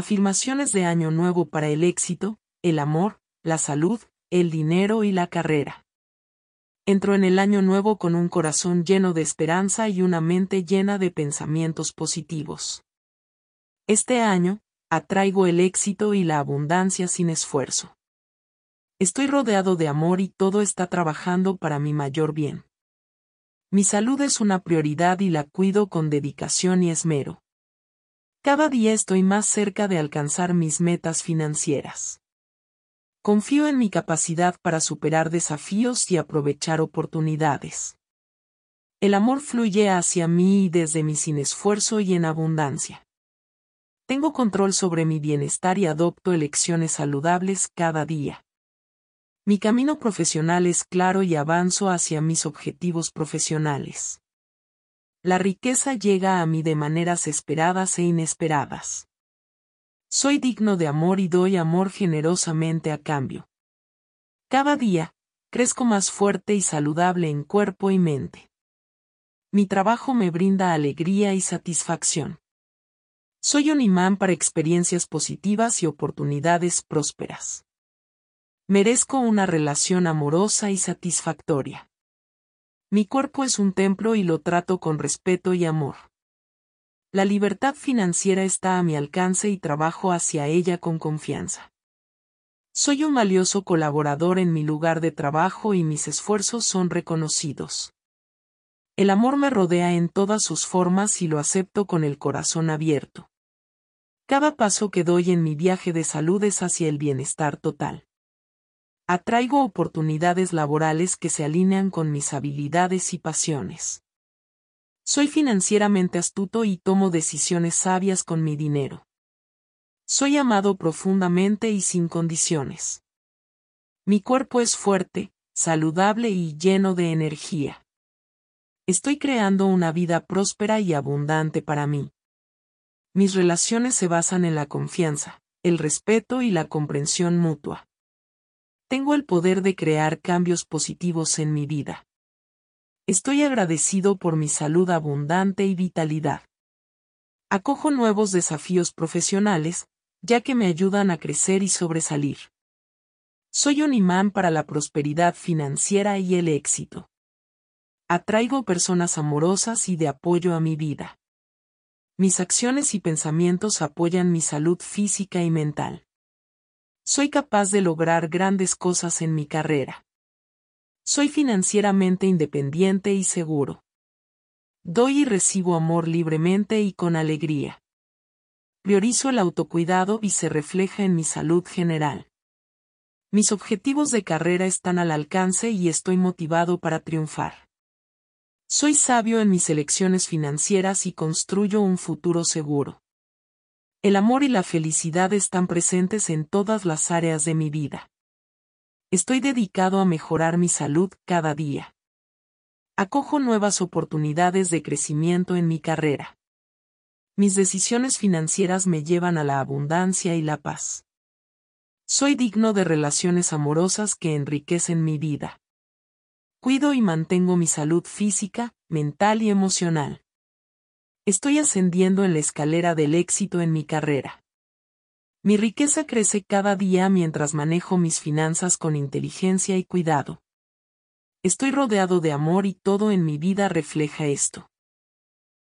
Afirmaciones de Año Nuevo para el éxito, el amor, la salud, el dinero y la carrera. Entro en el año nuevo con un corazón lleno de esperanza y una mente llena de pensamientos positivos. Este año, atraigo el éxito y la abundancia sin esfuerzo. Estoy rodeado de amor y todo está trabajando para mi mayor bien. Mi salud es una prioridad y la cuido con dedicación y esmero. Cada día estoy más cerca de alcanzar mis metas financieras. Confío en mi capacidad para superar desafíos y aprovechar oportunidades. El amor fluye hacia mí y desde mí sin esfuerzo y en abundancia. Tengo control sobre mi bienestar y adopto elecciones saludables cada día. Mi camino profesional es claro y avanzo hacia mis objetivos profesionales. La riqueza llega a mí de maneras esperadas e inesperadas. Soy digno de amor y doy amor generosamente a cambio. Cada día, crezco más fuerte y saludable en cuerpo y mente. Mi trabajo me brinda alegría y satisfacción. Soy un imán para experiencias positivas y oportunidades prósperas. Merezco una relación amorosa y satisfactoria. Mi cuerpo es un templo y lo trato con respeto y amor. La libertad financiera está a mi alcance y trabajo hacia ella con confianza. Soy un valioso colaborador en mi lugar de trabajo y mis esfuerzos son reconocidos. El amor me rodea en todas sus formas y lo acepto con el corazón abierto. Cada paso que doy en mi viaje de salud es hacia el bienestar total. Atraigo oportunidades laborales que se alinean con mis habilidades y pasiones. Soy financieramente astuto y tomo decisiones sabias con mi dinero. Soy amado profundamente y sin condiciones. Mi cuerpo es fuerte, saludable y lleno de energía. Estoy creando una vida próspera y abundante para mí. Mis relaciones se basan en la confianza, el respeto y la comprensión mutua. Tengo el poder de crear cambios positivos en mi vida. Estoy agradecido por mi salud abundante y vitalidad. Acojo nuevos desafíos profesionales, ya que me ayudan a crecer y sobresalir. Soy un imán para la prosperidad financiera y el éxito. Atraigo personas amorosas y de apoyo a mi vida. Mis acciones y pensamientos apoyan mi salud física y mental. Soy capaz de lograr grandes cosas en mi carrera. Soy financieramente independiente y seguro. Doy y recibo amor libremente y con alegría. Priorizo el autocuidado y se refleja en mi salud general. Mis objetivos de carrera están al alcance y estoy motivado para triunfar. Soy sabio en mis elecciones financieras y construyo un futuro seguro. El amor y la felicidad están presentes en todas las áreas de mi vida. Estoy dedicado a mejorar mi salud cada día. Acojo nuevas oportunidades de crecimiento en mi carrera. Mis decisiones financieras me llevan a la abundancia y la paz. Soy digno de relaciones amorosas que enriquecen mi vida. Cuido y mantengo mi salud física, mental y emocional. Estoy ascendiendo en la escalera del éxito en mi carrera. Mi riqueza crece cada día mientras manejo mis finanzas con inteligencia y cuidado. Estoy rodeado de amor y todo en mi vida refleja esto.